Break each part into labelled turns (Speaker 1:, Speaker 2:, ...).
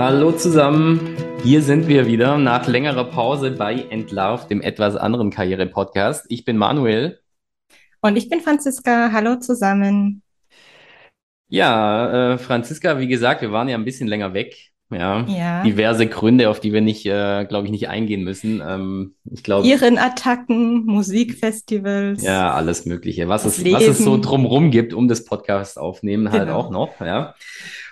Speaker 1: Hallo zusammen, hier sind wir wieder nach längerer Pause bei Entlarv, dem etwas anderen Karriere-Podcast. Ich bin Manuel.
Speaker 2: Und ich bin Franziska. Hallo zusammen.
Speaker 1: Ja, äh, Franziska, wie gesagt, wir waren ja ein bisschen länger weg. Ja,
Speaker 2: Ja.
Speaker 1: diverse Gründe, auf die wir nicht, äh, glaube ich, nicht eingehen müssen. Ähm, ich glaube,
Speaker 2: Attacken, Musikfestivals,
Speaker 1: ja, alles Mögliche, was es, was es so drumrum gibt, um das Podcast aufnehmen, halt auch
Speaker 2: Genau.
Speaker 1: noch, ja.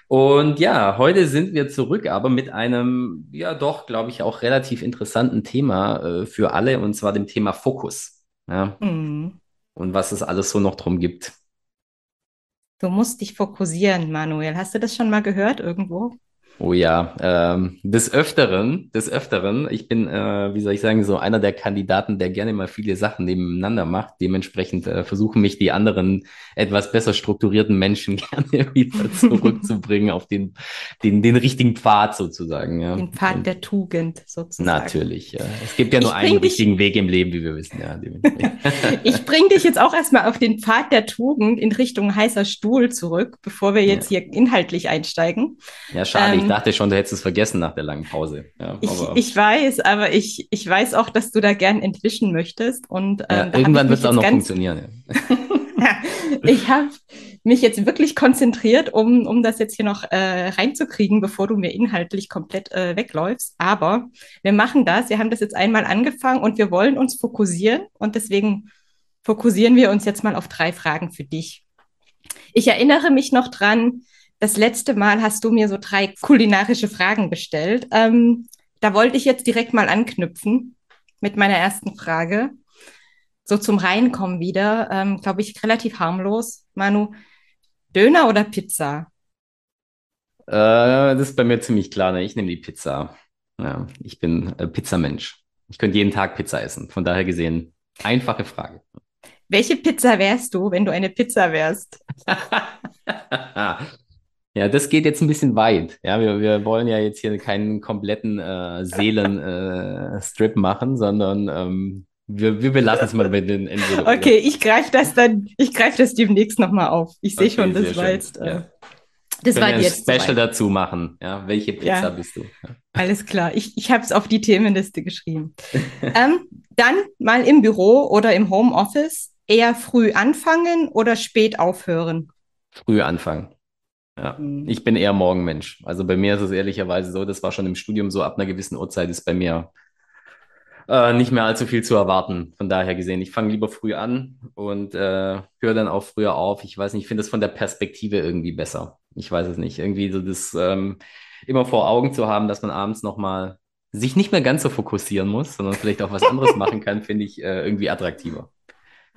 Speaker 1: Und ja, heute sind wir zurück, aber mit einem, ja doch, glaube ich, auch relativ interessanten Thema äh, für alle, und zwar dem Thema Fokus. Ja,
Speaker 2: Hm.
Speaker 1: und was es alles so noch drum gibt.
Speaker 2: Du musst dich fokussieren, Manuel. Hast du das schon mal gehört irgendwo?
Speaker 1: Oh ja, ähm, des Öfteren, des Öfteren, ich bin, äh, wie soll ich sagen, so einer der Kandidaten, der gerne mal viele Sachen nebeneinander macht. Dementsprechend äh, versuchen mich die anderen etwas besser strukturierten Menschen gerne wieder zurückzubringen auf den, den, den richtigen Pfad sozusagen, ja.
Speaker 2: Den Pfad
Speaker 1: Und
Speaker 2: der Tugend sozusagen.
Speaker 1: natürlich, ja. Es gibt ja nur einen
Speaker 2: dich,
Speaker 1: richtigen Weg im Leben, wie wir wissen, ja.
Speaker 2: Ich bring dich jetzt auch erstmal auf den Pfad der Tugend in Richtung heißer Stuhl zurück, bevor wir jetzt
Speaker 1: Ja.
Speaker 2: hier inhaltlich einsteigen.
Speaker 1: Ja, schade, ich
Speaker 2: Ähm,
Speaker 1: dachte schon, du hättest es vergessen nach der langen Pause. Ja,
Speaker 2: ich, ich weiß, aber ich, ich weiß auch, dass du da gern entwischen möchtest. Und
Speaker 1: ja,
Speaker 2: ähm, ich
Speaker 1: irgendwann wird es auch noch funktionieren, ja.
Speaker 2: Ich habe mich jetzt wirklich konzentriert, um, um das jetzt hier noch äh, reinzukriegen, bevor du mir inhaltlich komplett äh, wegläufst. Aber wir machen das. Wir haben das jetzt einmal angefangen und wir wollen uns fokussieren. Und deswegen fokussieren wir uns jetzt mal auf drei Fragen für dich. Ich erinnere mich noch dran, das letzte Mal hast du mir so drei kulinarische Fragen gestellt. Ähm, da wollte ich jetzt direkt mal anknüpfen mit meiner ersten Frage so zum Reinkommen wieder, ähm, glaube ich, relativ harmlos. Manu, Döner oder Pizza?
Speaker 1: Äh, das ist bei mir ziemlich klar, ne? Ich nehme die Pizza. Ja, ich bin äh, Pizzamensch. Ich könnte jeden Tag Pizza essen. Von daher gesehen, einfache Frage.
Speaker 2: Welche Pizza wärst du, wenn du eine Pizza wärst?
Speaker 1: Ja, das geht jetzt ein bisschen weit. Ja, wir, wir wollen ja jetzt hier keinen kompletten äh, Seelen, äh, machen, sondern ähm, wir, wir belassen es mal bei den Entweder-Oder.
Speaker 2: Okay, ich greife das dann, ich greife das demnächst nochmal auf. Ich sehe
Speaker 1: Okay,
Speaker 2: schon, das war jetzt, äh,
Speaker 1: Ja.
Speaker 2: das war jetzt
Speaker 1: Special dazu machen. Ja, welche Pizza
Speaker 2: Ja,
Speaker 1: bist du? Ja.
Speaker 2: alles klar. Ich, ich habe es auf die Themenliste geschrieben. Ähm, dann mal im Büro oder im Homeoffice eher früh anfangen oder spät aufhören?
Speaker 1: Früh anfangen. Ja,
Speaker 2: Hm.
Speaker 1: ich bin eher Morgenmensch. Also bei mir ist es ehrlicherweise so, das war schon im Studium so, ab einer gewissen Uhrzeit ist bei mir äh, nicht mehr allzu viel zu erwarten. Von daher gesehen, ich fange lieber früh an und äh, höre dann auch früher auf. Ich weiß nicht, ich finde es von der Perspektive irgendwie besser. Ich weiß es nicht. Irgendwie so das ähm, immer vor Augen zu haben, dass man abends nochmal sich nicht mehr ganz so fokussieren muss, sondern vielleicht auch was anderes machen kann, finde ich äh, irgendwie attraktiver.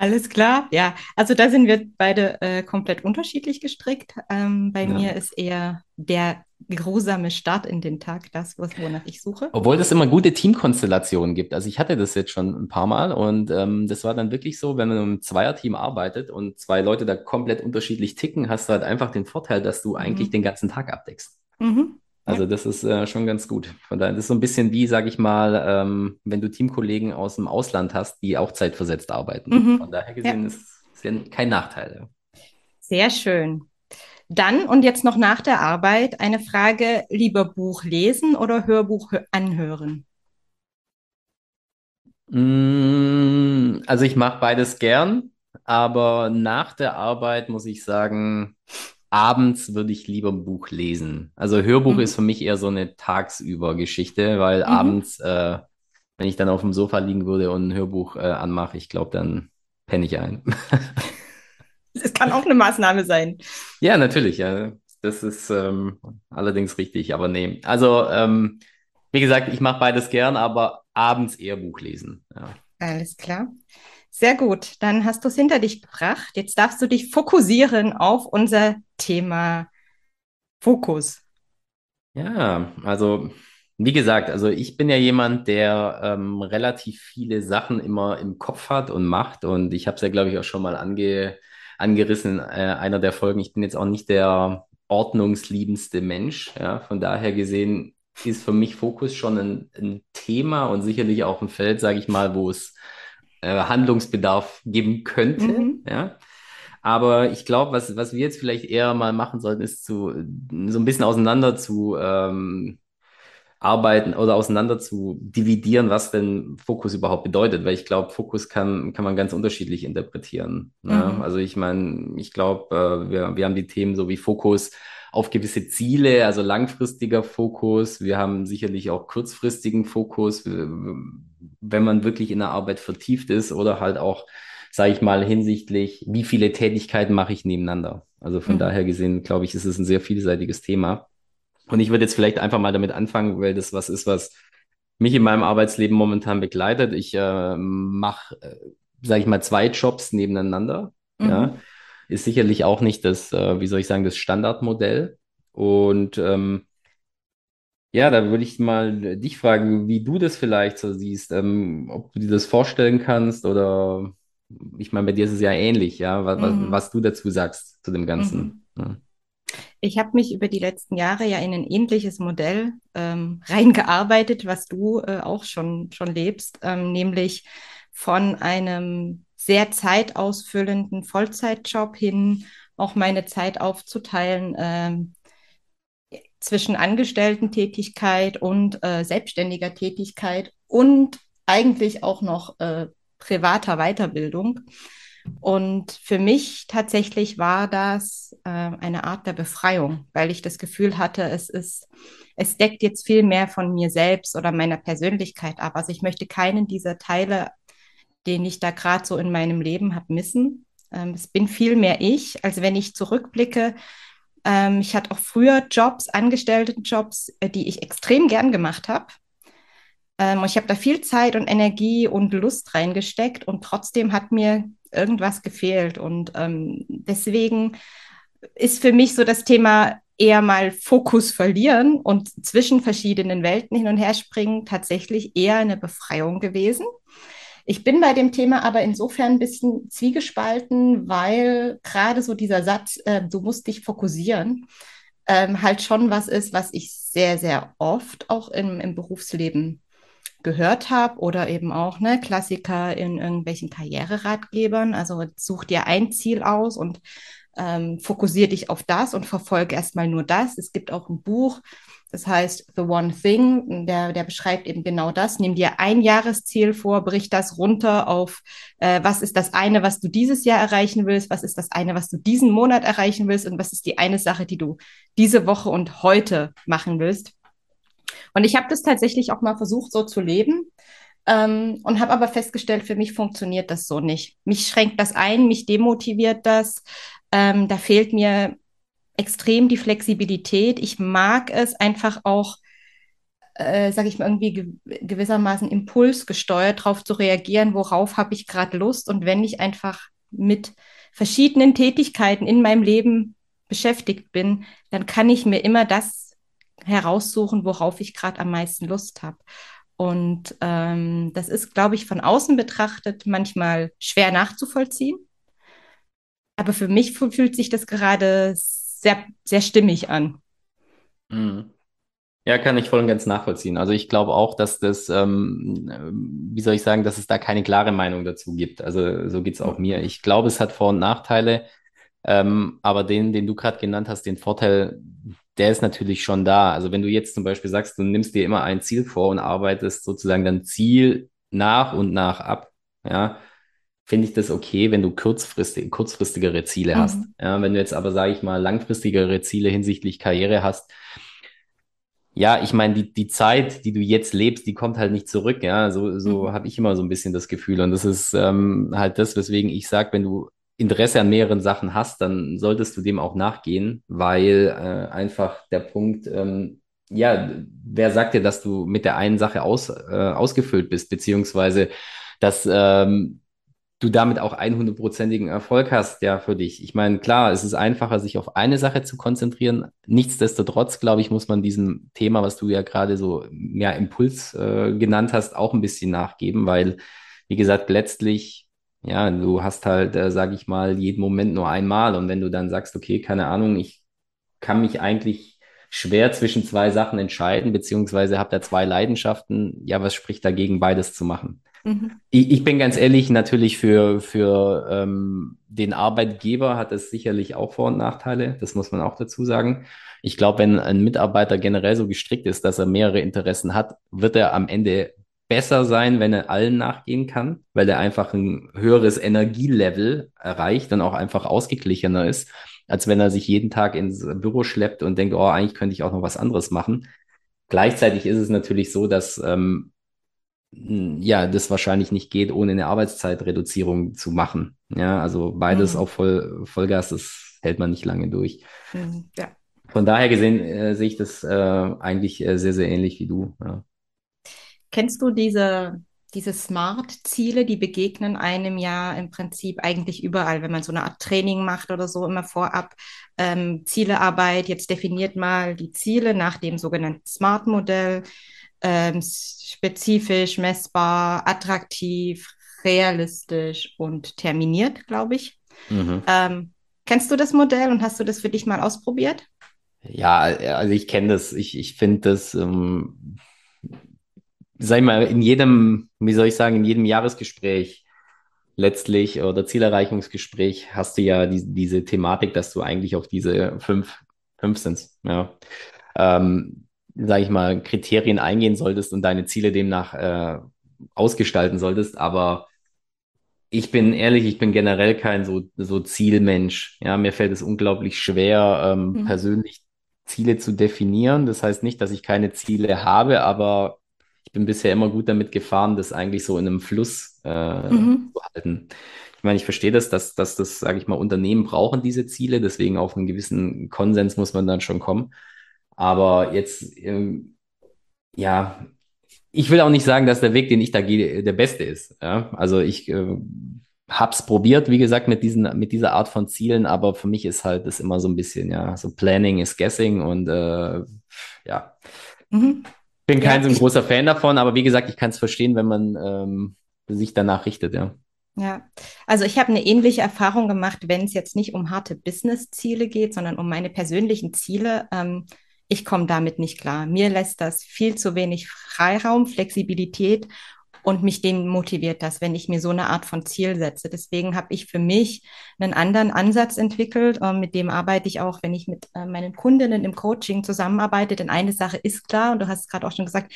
Speaker 2: Alles klar, ja. Also da sind wir beide äh, komplett unterschiedlich gestrickt. Ähm, bei
Speaker 1: Ja.
Speaker 2: mir ist eher der geruhsame Start in den Tag das, was, wonach ich suche.
Speaker 1: Obwohl es immer gute Teamkonstellationen gibt. Also ich hatte das jetzt schon ein paar Mal und ähm, das war dann wirklich so, wenn man im Zweierteam arbeitet und zwei Leute da komplett unterschiedlich ticken, hast du halt einfach den Vorteil, dass du eigentlich
Speaker 2: Mhm.
Speaker 1: den ganzen Tag abdeckst.
Speaker 2: Mhm. Ja.
Speaker 1: Also das ist äh, schon ganz gut. Von daher, das ist so ein bisschen wie, sag ich mal, ähm, wenn du Teamkollegen aus dem Ausland hast, die auch zeitversetzt arbeiten.
Speaker 2: Mhm.
Speaker 1: Von daher
Speaker 2: Ja,
Speaker 1: gesehen ist es ja kein Nachteil.
Speaker 2: sehr schön. Dann und jetzt noch nach der Arbeit eine Frage, lieber Buch lesen oder Hörbuch hö- anhören?
Speaker 1: Mm, Also ich mache beides gern, aber nach der Arbeit muss ich sagen, abends würde ich lieber ein Buch lesen. Also Hörbuch ist
Speaker 2: Mhm.
Speaker 1: für mich eher so eine Tagsüber-Geschichte, weil
Speaker 2: Mhm.
Speaker 1: abends, äh, wenn ich dann auf dem Sofa liegen würde und ein Hörbuch äh, anmache, ich glaube, dann penne ich ein.
Speaker 2: Es kann auch eine Maßnahme sein.
Speaker 1: Ja, natürlich, ja. Das ist ähm, allerdings richtig, aber nee. Also, ähm, wie gesagt, ich mache beides gern, aber abends eher Buch lesen. Ja.
Speaker 2: Alles klar. Sehr gut. Dann hast du es hinter dich gebracht. Jetzt darfst du dich fokussieren auf unser Thema Fokus.
Speaker 1: Ja, also wie gesagt, also ich bin ja jemand, der ähm, relativ viele Sachen immer im Kopf hat und macht und ich habe es ja, glaube ich, auch schon mal ange, angerissen in äh, einer der Folgen. Ich bin jetzt auch nicht der ordnungsliebendste Mensch, ja, von daher gesehen ist für mich Fokus schon ein, ein Thema und sicherlich auch ein Feld, sage ich mal, wo es äh, Handlungsbedarf geben könnte,
Speaker 2: Mhm.
Speaker 1: ja. Aber ich glaube, was, was wir jetzt vielleicht eher mal machen sollten, ist zu, so ein bisschen auseinander zu ähm, arbeiten oder auseinander zu dividieren, was denn Fokus überhaupt bedeutet, weil ich glaube, Fokus kann, kann man ganz unterschiedlich interpretieren. Ne? Mhm. Also ich meine, ich glaube, äh, wir, wir haben die Themen so wie Fokus auf gewisse Ziele, also langfristiger Fokus. Wir haben sicherlich auch kurzfristigen Fokus, wenn man wirklich in der Arbeit vertieft ist oder halt auch, sage ich mal, hinsichtlich, wie viele Tätigkeiten mache ich nebeneinander. Also von mhm. daher gesehen, glaube ich, ist es ein sehr vielseitiges Thema. Und ich würde jetzt vielleicht einfach mal damit anfangen, weil das was ist, was mich in meinem Arbeitsleben momentan begleitet. Ich äh, mache, äh, sage ich mal, zwei Jobs nebeneinander. Mhm. Ja, ist sicherlich auch nicht das, äh, wie soll ich sagen, das Standardmodell. Und ähm, ja, da würde ich mal dich fragen, wie du das vielleicht so siehst, ähm, ob du dir das vorstellen kannst oder ich meine, bei dir ist es ja ähnlich, ja, was, mhm. was, du dazu sagst zu dem Ganzen. Mhm. Ja.
Speaker 2: Ich habe mich über die letzten Jahre ja in ein ähnliches Modell ähm, reingearbeitet, was du äh, auch schon, schon lebst, ähm, nämlich von einem sehr zeitausfüllenden Vollzeitjob hin, auch meine Zeit aufzuteilen ähm, zwischen Angestellten-Tätigkeit und äh, selbstständiger Tätigkeit und eigentlich auch noch äh, privater Weiterbildung. Und für mich tatsächlich war das äh, eine Art der Befreiung, weil ich das Gefühl hatte, es ist, es deckt jetzt viel mehr von mir selbst oder meiner Persönlichkeit ab. Also ich möchte keinen dieser Teile, den ich da gerade so in meinem Leben habe, missen. Ähm, es bin viel mehr ich, als wenn ich zurückblicke. Ähm, ich hatte auch früher Jobs, Angestelltenjobs, äh, die ich extrem gern gemacht habe. Ähm, ich habe da viel Zeit und Energie und Lust reingesteckt und trotzdem hat mir irgendwas gefehlt. Und ähm, deswegen ist für mich so das Thema eher mal Fokus verlieren und zwischen verschiedenen Welten hin und her springen tatsächlich eher eine Befreiung gewesen. Ich bin bei dem Thema aber insofern ein bisschen zwiegespalten, weil gerade so dieser Satz, äh, du musst dich fokussieren, ähm, halt schon was ist, was ich sehr, sehr oft auch im, im Berufsleben gehört habe oder eben auch ne, Klassiker in irgendwelchen Karriereratgebern. Also such dir ein Ziel aus und ähm, fokussiere dich auf das und verfolge erstmal nur das. Es gibt auch ein Buch, das heißt The One Thing, der, der beschreibt eben genau das. Nimm dir ein Jahresziel vor, brich das runter auf, äh, was ist das eine, was du dieses Jahr erreichen willst, was ist das eine, was du diesen Monat erreichen willst und was ist die eine Sache, die du diese Woche und heute machen willst. Und ich habe das tatsächlich auch mal versucht, so zu leben. Ähm, und habe aber festgestellt, für mich funktioniert das so nicht. Mich schränkt das ein, mich demotiviert das. Ähm, da fehlt mir extrem die Flexibilität. Ich mag es einfach auch, äh, sage ich mal, irgendwie ge gewissermaßen impulsgesteuert darauf zu reagieren, worauf habe ich gerade Lust. Und wenn ich einfach mit verschiedenen Tätigkeiten in meinem Leben beschäftigt bin, dann kann ich mir immer das heraussuchen, worauf ich gerade am meisten Lust habe. Und ähm, das ist, glaube ich, von außen betrachtet manchmal schwer nachzuvollziehen. Aber für mich fühlt sich das gerade sehr, sehr stimmig an.
Speaker 1: Mhm. Ja, kann ich voll und ganz nachvollziehen. Also ich glaube auch, dass das, ähm, wie soll ich sagen, dass es da keine klare Meinung dazu gibt. Also so geht es auch mir. Ich glaube, es hat Vor- und Nachteile. Ähm, aber den, den du gerade genannt hast, den Vorteil, der ist natürlich schon da. Also wenn du jetzt zum Beispiel sagst, du nimmst dir immer ein Ziel vor und arbeitest sozusagen dein Ziel nach und nach ab, ja, finde ich das okay, wenn du kurzfristig, kurzfristigere Ziele mhm. hast. Ja, wenn du jetzt aber, sage ich mal, langfristigere Ziele hinsichtlich Karriere hast, ja, ich meine, die, die Zeit, die du jetzt lebst, die kommt halt nicht zurück. Ja, so, so mhm. habe ich immer so ein bisschen das Gefühl. Und das ist ähm, halt das, weswegen ich sage, wenn du Interesse an mehreren Sachen hast, dann solltest du dem auch nachgehen, weil äh, einfach der Punkt, ähm, ja, wer sagt dir, dass du mit der einen Sache aus, äh, ausgefüllt bist, beziehungsweise dass ähm, du damit auch 100%igen Erfolg hast, ja, für dich. Ich meine, klar, es ist einfacher, sich auf eine Sache zu konzentrieren. Nichtsdestotrotz, glaube ich, muss man diesem Thema, was du ja gerade so mehr Impuls äh, genannt hast, auch ein bisschen nachgeben, weil, wie gesagt, letztlich ja, du hast halt, äh, sage ich mal, jeden Moment nur einmal. Und wenn du dann sagst, okay, keine Ahnung, ich kann mich eigentlich schwer zwischen zwei Sachen entscheiden, beziehungsweise habe da zwei Leidenschaften, ja, was spricht dagegen, beides zu machen? Mhm. Ich, ich, bin ganz ehrlich, natürlich für, für ähm, den Arbeitgeber hat es sicherlich auch Vor- und Nachteile. Das muss man auch dazu sagen. Ich glaube, wenn ein Mitarbeiter generell so gestrickt ist, dass er mehrere Interessen hat, wird er am Ende besser sein, wenn er allen nachgehen kann, weil er einfach ein höheres Energielevel erreicht und auch einfach ausgeglichener ist, als wenn er sich jeden Tag ins Büro schleppt und denkt, oh, eigentlich könnte ich auch noch was anderes machen. Gleichzeitig ist es natürlich so, dass ähm, ja, das wahrscheinlich nicht geht, ohne eine Arbeitszeitreduzierung zu machen. Ja, also beides mhm. auf Voll, Vollgas, das hält man nicht lange durch. Mhm, ja. Von daher gesehen äh, sehe ich das äh, eigentlich äh, sehr, sehr ähnlich wie du. Ja.
Speaker 2: Kennst du diese, diese Smart-Ziele, die begegnen einem ja im Prinzip eigentlich überall, wenn man so eine Art Training macht oder so, immer vorab ähm, Zielearbeit. Jetzt definiert mal die Ziele nach dem sogenannten Smart-Modell. Ähm, spezifisch, messbar, attraktiv, realistisch und terminiert, glaube ich. Mhm. Ähm, kennst du das Modell und hast du das für dich mal ausprobiert?
Speaker 1: Ja, also ich kenne das. Ich, ich finde das, ähm, sag ich mal, in jedem, wie soll ich sagen, in jedem Jahresgespräch letztlich oder Zielerreichungsgespräch hast du ja die, diese Thematik, dass du eigentlich auf diese fünf, fünf sind, ja, ähm, sag ich mal, Kriterien eingehen solltest und deine Ziele demnach äh, ausgestalten solltest. Aber ich bin ehrlich, ich bin generell kein so, so Zielmensch. Ja, mir fällt es unglaublich schwer, ähm, mhm. persönlich Ziele zu definieren. Das heißt nicht, dass ich keine Ziele habe, aber ich bin bisher immer gut damit gefahren, das eigentlich so in einem Fluss äh, mhm. zu halten. Ich meine, ich verstehe das, dass, dass das, sage ich mal, Unternehmen brauchen diese Ziele, deswegen auf einen gewissen Konsens muss man dann schon kommen. Aber jetzt, ähm, ja, ich will auch nicht sagen, dass der Weg, den ich da gehe, der beste ist. Ja? Also ich äh, habe es probiert, wie gesagt, mit, diesen, mit dieser Art von Zielen, aber für mich ist halt das immer so ein bisschen, ja, so Planning is Guessing und äh, ja. Mhm. Bin kein ja, so ein großer Fan davon, aber wie gesagt, ich kann es verstehen, wenn man ähm, sich danach richtet, ja.
Speaker 2: Ja, also ich habe eine ähnliche Erfahrung gemacht, wenn es jetzt nicht um harte Business-Ziele geht, sondern um meine persönlichen Ziele. Ähm, ich komme damit nicht klar. Mir lässt das viel zu wenig Freiraum, Flexibilität und mich motiviert das, wenn ich mir so eine Art von Ziel setze. Deswegen habe ich für mich einen anderen Ansatz entwickelt. Äh, mit dem arbeite ich auch, wenn ich mit äh, meinen Kundinnen im Coaching zusammenarbeite. Denn eine Sache ist klar, und du hast gerade auch schon gesagt,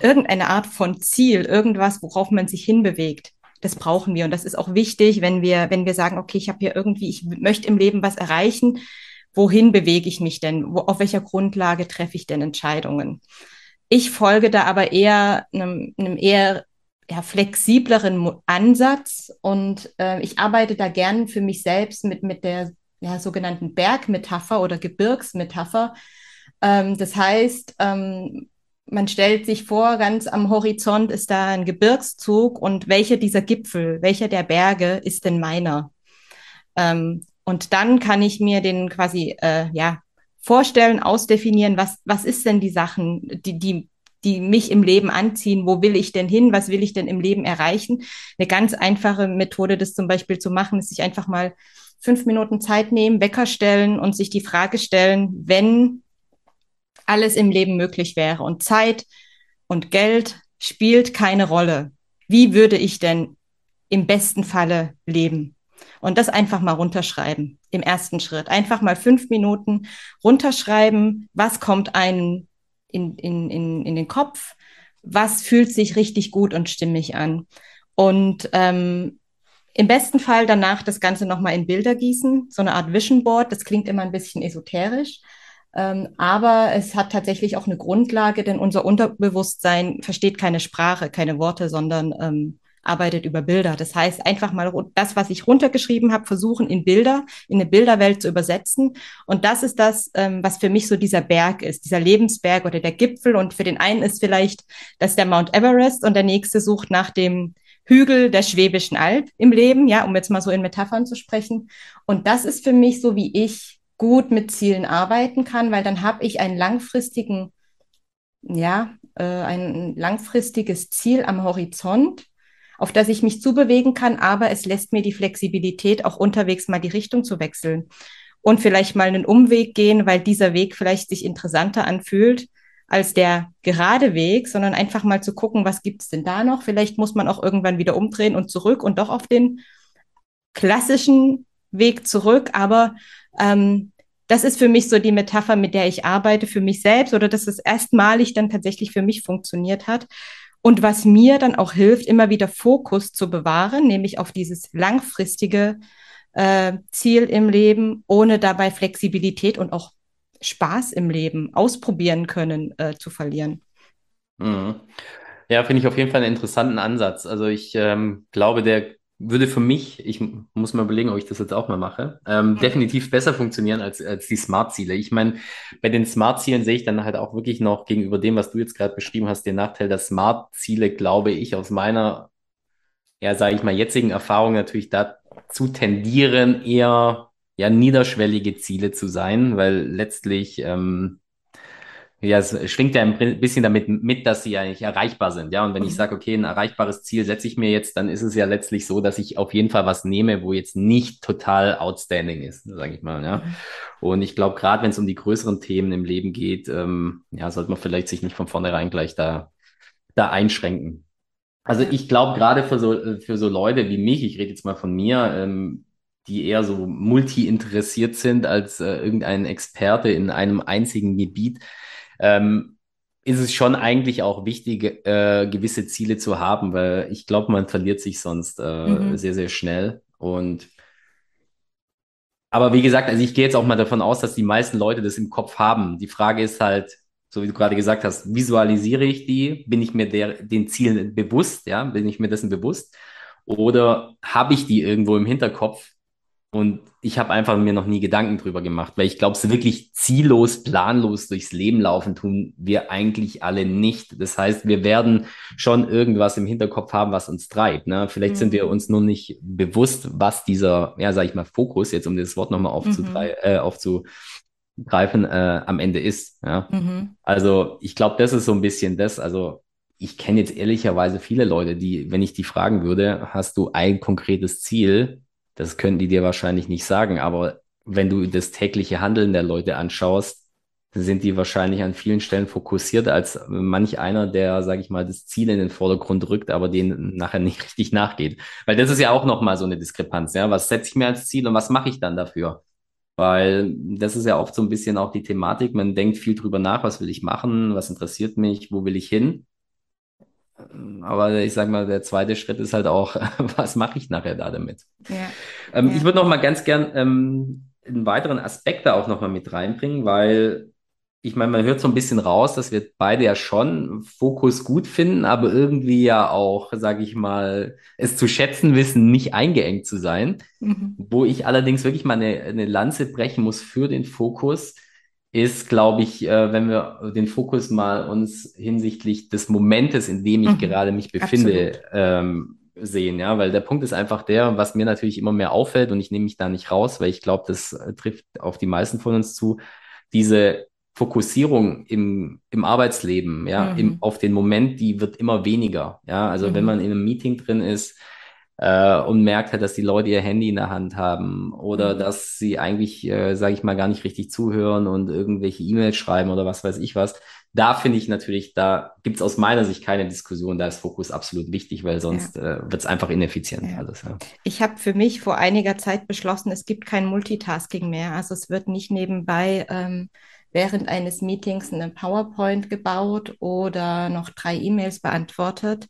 Speaker 2: irgendeine Art von Ziel, irgendwas, worauf man sich hinbewegt. Das brauchen wir. Und das ist auch wichtig, wenn wir, wenn wir sagen, okay, ich habe hier irgendwie, ich möchte im Leben was erreichen. Wohin bewege ich mich denn? Wo, auf welcher Grundlage treffe ich denn Entscheidungen? Ich folge da aber eher einem, einem eher ja, flexibleren Ansatz und äh, ich arbeite da gern für mich selbst mit, mit der ja, sogenannten Bergmetapher oder Gebirgsmetapher. Ähm, das heißt, ähm, man stellt sich vor, ganz am Horizont ist da ein Gebirgszug und welcher dieser Gipfel, welcher der Berge ist denn meiner? Ähm, und dann kann ich mir den quasi äh, ja vorstellen, ausdefinieren, was was ist denn die Sachen, die die die mich im Leben anziehen. Wo will ich denn hin? Was will ich denn im Leben erreichen? Eine ganz einfache Methode, das zum Beispiel zu machen, ist sich einfach mal fünf Minuten Zeit nehmen, Wecker stellen und sich die Frage stellen, wenn alles im Leben möglich wäre und Zeit und Geld spielt keine Rolle. Wie würde ich denn im besten Falle leben? Und das einfach mal runterschreiben im ersten Schritt. Einfach mal fünf Minuten runterschreiben, was kommt einem in, in, in, in den Kopf, was fühlt sich richtig gut und stimmig an. Und ähm, im besten Fall danach das Ganze nochmal in Bilder gießen, so eine Art Vision Board. Das klingt immer ein bisschen esoterisch, ähm, aber es hat tatsächlich auch eine Grundlage, denn unser Unterbewusstsein versteht keine Sprache, keine Worte, sondern ähm, arbeitet über Bilder. Das heißt, einfach mal das, was ich runtergeschrieben habe, versuchen in Bilder, in eine Bilderwelt zu übersetzen. Und das ist das, ähm, was für mich so dieser Berg ist, dieser Lebensberg oder der Gipfel. Und für den einen ist vielleicht das der Mount Everest und der nächste sucht nach dem Hügel der Schwäbischen Alb im Leben, ja, um jetzt mal so in Metaphern zu sprechen. Und das ist für mich so, wie ich gut mit Zielen arbeiten kann, weil dann habe ich einen langfristigen, ja, äh, ein langfristiges Ziel am Horizont auf das ich mich zubewegen kann, aber es lässt mir die Flexibilität, auch unterwegs mal die Richtung zu wechseln und vielleicht mal einen Umweg gehen, weil dieser Weg vielleicht sich interessanter anfühlt als der gerade Weg, sondern einfach mal zu gucken, was gibt es denn da noch? Vielleicht muss man auch irgendwann wieder umdrehen und zurück und doch auf den klassischen Weg zurück. Aber ähm, das ist für mich so die Metapher, mit der ich arbeite für mich selbst oder dass es erstmalig dann tatsächlich für mich funktioniert hat. Und was mir dann auch hilft, immer wieder Fokus zu bewahren, nämlich auf dieses langfristige äh, Ziel im Leben, ohne dabei Flexibilität und auch Spaß im Leben ausprobieren können äh, zu verlieren.
Speaker 1: Mhm. Ja, finde ich auf jeden Fall einen interessanten Ansatz. Also ich ähm, glaube, der würde für mich, ich muss mal überlegen, ob ich das jetzt auch mal mache, ähm, mhm. definitiv besser funktionieren als, als die Smart-Ziele. Ich meine, bei den Smart-Zielen sehe ich dann halt auch wirklich noch gegenüber dem, was du jetzt gerade beschrieben hast, den Nachteil, dass Smart-Ziele, glaube ich, aus meiner, ja, sage ich mal, jetzigen Erfahrung natürlich dazu tendieren, eher ja niederschwellige Ziele zu sein, weil letztlich ähm, ja, es schwingt ja ein bisschen damit mit, dass sie ja nicht erreichbar sind. Ja, und wenn ich mhm. sage, okay, ein erreichbares Ziel setze ich mir jetzt, dann ist es ja letztlich so, dass ich auf jeden Fall was nehme, wo jetzt nicht total outstanding ist, sage ich mal. Ja, mhm. und ich glaube, gerade wenn es um die größeren Themen im Leben geht, ähm, ja, sollte man vielleicht sich nicht von vornherein gleich da da einschränken. Also ich glaube, gerade für so für so Leute wie mich, ich rede jetzt mal von mir, ähm, die eher so multi-interessiert sind als äh, irgendein Experte in einem einzigen Gebiet, ähm, ist es schon eigentlich auch wichtig, äh, gewisse Ziele zu haben, weil ich glaube, man verliert sich sonst äh, mhm. sehr, sehr schnell. Und aber wie gesagt, also ich gehe jetzt auch mal davon aus, dass die meisten Leute das im Kopf haben. Die Frage ist halt, so wie du gerade gesagt hast, visualisiere ich die? Bin ich mir der, den Zielen bewusst? Ja, bin ich mir dessen bewusst? Oder habe ich die irgendwo im Hinterkopf und ich habe einfach mir noch nie Gedanken drüber gemacht, weil ich glaube, so wirklich ziellos, planlos durchs Leben laufen tun wir eigentlich alle nicht. Das heißt, wir werden schon irgendwas im Hinterkopf haben, was uns treibt. Ne? Vielleicht mhm. sind wir mhm. uns nur nicht bewusst, was dieser, ja, sag ich mal, Fokus, jetzt um das Wort nochmal mhm. äh, aufzugreifen, äh, am Ende ist. Ja? Mhm. Also ich glaube, das ist so ein bisschen das. Also ich kenne jetzt ehrlicherweise viele Leute, die, wenn ich die fragen würde, hast du ein konkretes Ziel? Das können die dir wahrscheinlich nicht sagen, aber wenn du das tägliche Handeln der Leute anschaust, sind die wahrscheinlich an vielen Stellen fokussiert als manch einer, der, sage ich mal, das Ziel in den Vordergrund rückt, aber den nachher nicht richtig nachgeht. Weil das ist ja auch nochmal so eine Diskrepanz. Ja? Was setze ich mir als Ziel und was mache ich dann dafür? Weil das ist ja oft so ein bisschen auch die Thematik. Man denkt viel drüber nach, was will ich machen, was interessiert mich, wo will ich hin? Aber ich sage mal, der zweite Schritt ist halt auch, was mache ich nachher da damit? Ja. Ähm, ja. Ich würde noch mal ganz gern ähm, einen weiteren Aspekt da auch noch mal mit reinbringen, weil ich meine, man hört so ein bisschen raus, dass wir beide ja schon Fokus gut finden, aber irgendwie ja auch, sage ich mal, es zu schätzen wissen, nicht eingeengt zu sein. Mhm. Wo ich allerdings wirklich mal eine, eine Lanze brechen muss für den Fokus, ist, glaube ich, äh, wenn wir den Fokus mal uns hinsichtlich des Momentes, in dem ich mhm. gerade mich befinde, ähm, sehen, ja, weil der Punkt ist einfach der, was mir natürlich immer mehr auffällt und ich nehme mich da nicht raus, weil ich glaube, das äh, trifft auf die meisten von uns zu, diese Fokussierung im, im Arbeitsleben, ja, mhm. im, auf den Moment, die wird immer weniger, ja, also mhm. wenn man in einem Meeting drin ist, äh, und merkt halt, dass die Leute ihr Handy in der Hand haben oder mhm. dass sie eigentlich, äh, sage ich mal, gar nicht richtig zuhören und irgendwelche E-Mails schreiben oder was weiß ich was. Da finde ich natürlich, da gibt es aus meiner Sicht keine Diskussion, da ist Fokus absolut wichtig, weil sonst ja. äh, wird es einfach ineffizient ja. alles. Ja.
Speaker 2: Ich habe für mich vor einiger Zeit beschlossen, es gibt kein Multitasking mehr. Also es wird nicht nebenbei ähm, während eines Meetings eine PowerPoint gebaut oder noch drei E-Mails beantwortet,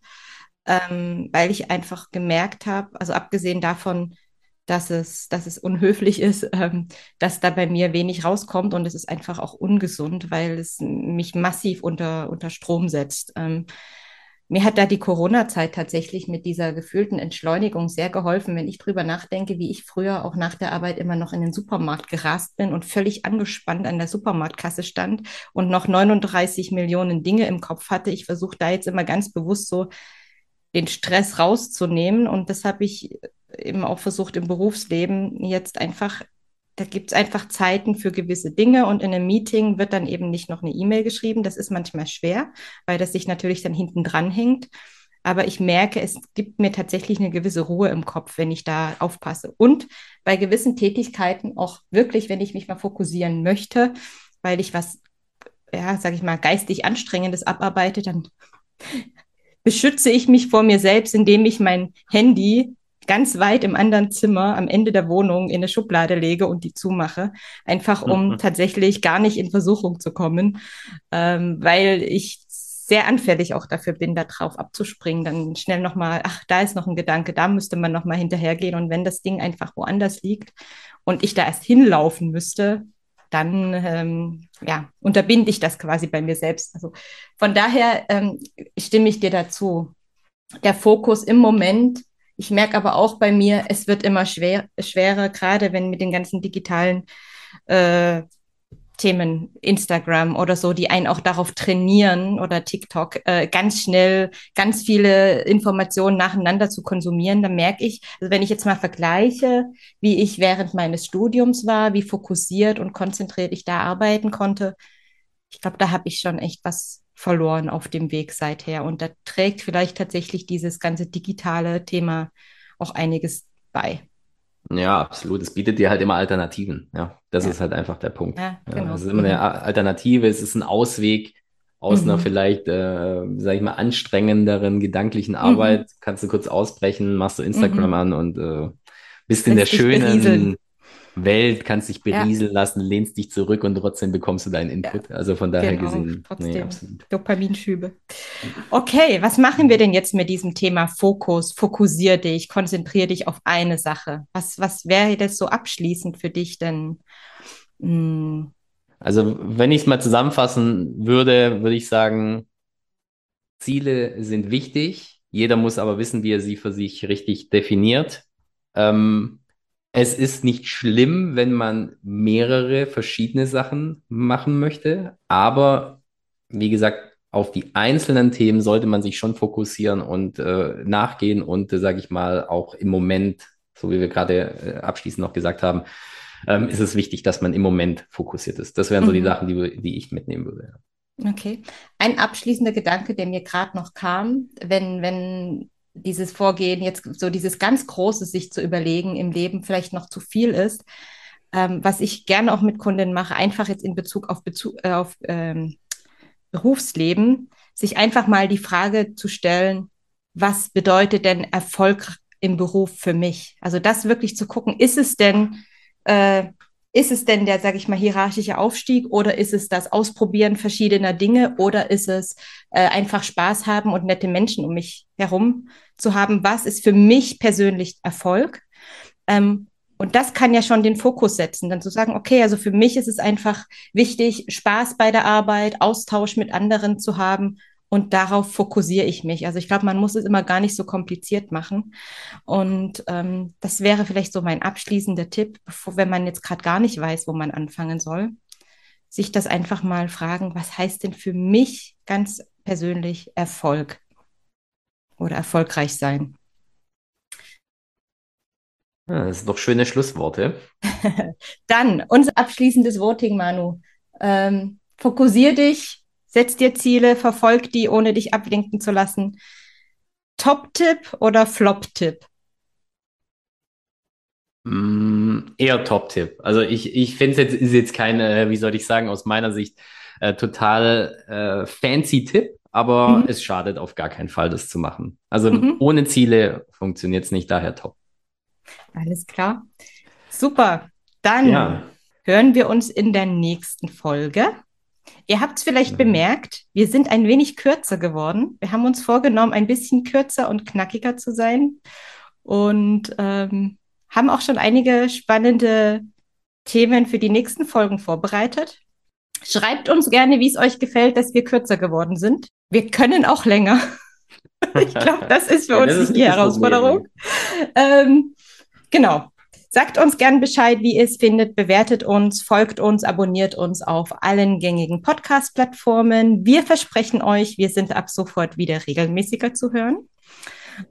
Speaker 2: ähm, weil ich einfach gemerkt habe, also abgesehen davon, dass es, dass es unhöflich ist, ähm, dass da bei mir wenig rauskommt und es ist einfach auch ungesund, weil es mich massiv unter, unter Strom setzt. Ähm, mir hat da die Corona-Zeit tatsächlich mit dieser gefühlten Entschleunigung sehr geholfen, wenn ich drüber nachdenke, wie ich früher auch nach der Arbeit immer noch in den Supermarkt gerast bin und völlig angespannt an der Supermarktkasse stand und noch 39 Millionen Dinge im Kopf hatte. Ich versuche da jetzt immer ganz bewusst so den Stress rauszunehmen. Und das habe ich eben auch versucht im Berufsleben jetzt einfach, da gibt es einfach Zeiten für gewisse Dinge und in einem Meeting wird dann eben nicht noch eine E-Mail geschrieben. Das ist manchmal schwer, weil das sich natürlich dann hinten dran hängt. Aber ich merke, es gibt mir tatsächlich eine gewisse Ruhe im Kopf, wenn ich da aufpasse. Und bei gewissen Tätigkeiten auch wirklich, wenn ich mich mal fokussieren möchte, weil ich was ja, sag ich mal, geistig Anstrengendes abarbeite, dann beschütze ich mich vor mir selbst, indem ich mein Handy ganz weit im anderen Zimmer am Ende der Wohnung in eine Schublade lege und die zumache, einfach um mhm. tatsächlich gar nicht in Versuchung zu kommen, ähm, weil ich sehr anfällig auch dafür bin, da drauf abzuspringen, dann schnell nochmal, ach, da ist noch ein Gedanke, da müsste man nochmal hinterhergehen. Und wenn das Ding einfach woanders liegt und ich da erst hinlaufen müsste, dann ähm, ja, unterbinde ich das quasi bei mir selbst. Also von daher ähm, stimme ich dir dazu. Der Fokus im Moment, ich merke aber auch bei mir, es wird immer schwer, schwerer, gerade wenn mit den ganzen digitalen äh, Themen, Instagram oder so, die einen auch darauf trainieren oder TikTok, äh, ganz schnell ganz viele Informationen nacheinander zu konsumieren, dann merke ich, also wenn ich jetzt mal vergleiche, wie ich während meines Studiums war, wie fokussiert und konzentriert ich da arbeiten konnte, ich glaube, da habe ich schon echt was verloren auf dem Weg seither. Und da trägt vielleicht tatsächlich dieses ganze digitale Thema auch einiges bei.
Speaker 1: Ja, absolut. Es bietet dir halt immer Alternativen. Ja, das ja. ist halt einfach der Punkt. Ja, genau. Es ist immer eine. Alternative, es ist ein Ausweg aus mhm. einer vielleicht, äh, sag ich mal, anstrengenderen gedanklichen. Arbeit. Mhm. Kannst du kurz ausbrechen, machst du Instagram mhm. an und äh, bist in der schönen Welt, kannst dich berieseln ja. lassen, lehnst dich zurück und trotzdem bekommst du deinen Input. Ja. Also von daher genau, gesehen.
Speaker 2: Trotzdem nee, Dopaminschübe. Okay, was machen wir denn jetzt mit diesem Thema Fokus? Fokussier dich, konzentrier dich auf eine Sache. Was, was wäre das so abschließend für dich denn?
Speaker 1: Hm. Also, wenn ich es mal zusammenfassen würde, würde ich sagen, Ziele sind wichtig. Jeder muss aber wissen, wie er sie für sich richtig definiert. Ähm, es ist nicht schlimm, wenn man mehrere verschiedene Sachen machen möchte, aber wie gesagt, auf die einzelnen Themen sollte man sich schon fokussieren und äh, nachgehen und, äh, sage ich mal, auch im Moment, so wie wir gerade äh, abschließend noch gesagt haben, ähm, ist es wichtig, dass man im Moment fokussiert ist. Das wären mhm. so die mhm. Sachen, die, die ich mitnehmen würde.
Speaker 2: Okay. Ein abschließender Gedanke, der mir gerade noch kam, wenn, wenn dieses Vorgehen, jetzt so dieses ganz Große sich zu überlegen im Leben vielleicht noch zu viel ist. Ähm, was ich gerne auch mit Kundinnen mache, einfach jetzt in Bezug auf, Bezug, äh, auf ähm, Berufsleben, sich einfach mal die Frage zu stellen, was bedeutet denn Erfolg im Beruf für mich? Also das wirklich zu gucken, ist es denn äh, ist es denn der, sage ich mal, hierarchische Aufstieg oder ist es das Ausprobieren verschiedener Dinge oder ist es äh, einfach Spaß haben und nette Menschen um mich herum zu haben? Was ist für mich persönlich Erfolg? Ähm, und das kann ja schon den Fokus setzen, dann zu sagen, okay, also für mich ist es einfach wichtig, Spaß bei der Arbeit, Austausch mit anderen zu haben und darauf fokussiere ich mich. Also ich glaube, man muss es immer gar nicht so kompliziert machen. Und ähm, das wäre vielleicht so mein abschließender Tipp, bevor, wenn man jetzt gerade gar nicht weiß, wo man anfangen soll, sich das einfach mal fragen, was heißt denn für mich ganz persönlich Erfolg oder erfolgreich sein?
Speaker 1: das sind doch schöne Schlussworte.
Speaker 2: Dann unser abschließendes Voting, Manu. Ähm, fokussier dich Setz dir Ziele, verfolg die, ohne dich ablenken zu lassen. Top-Tipp oder Flop-Tipp?
Speaker 1: Mm, eher Top-Tipp. Also ich, ich finde es jetzt, ist jetzt kein, äh, wie soll ich sagen, aus meiner Sicht äh, total äh, fancy Tipp, aber mhm. es schadet auf gar keinen Fall, das zu machen. Also mhm. ohne Ziele funktioniert es nicht, daher top.
Speaker 2: Alles klar. Super. Dann ja. hören wir uns in der nächsten Folge. Ihr habt es vielleicht mhm. bemerkt, wir sind ein wenig kürzer geworden. Wir haben uns vorgenommen, ein bisschen kürzer und knackiger zu sein und ähm, haben auch schon einige spannende Themen für die nächsten Folgen vorbereitet. Schreibt uns gerne, wie es euch gefällt, dass wir kürzer geworden sind. Wir können auch länger. ich glaube, das ist für ja, uns die Herausforderung. Ähm, genau. Sagt uns gern Bescheid, wie ihr es findet, bewertet uns, folgt uns, abonniert uns auf allen gängigen Podcast-Plattformen. Wir versprechen euch, wir sind ab sofort wieder regelmäßiger zu hören.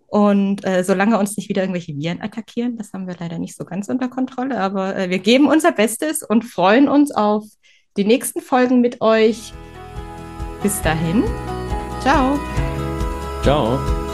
Speaker 2: Und äh, solange uns nicht wieder irgendwelche Viren attackieren, das haben wir leider nicht so ganz unter Kontrolle, aber äh, wir geben unser Bestes und freuen uns auf die nächsten Folgen mit euch. Bis dahin. Ciao.
Speaker 1: Ciao.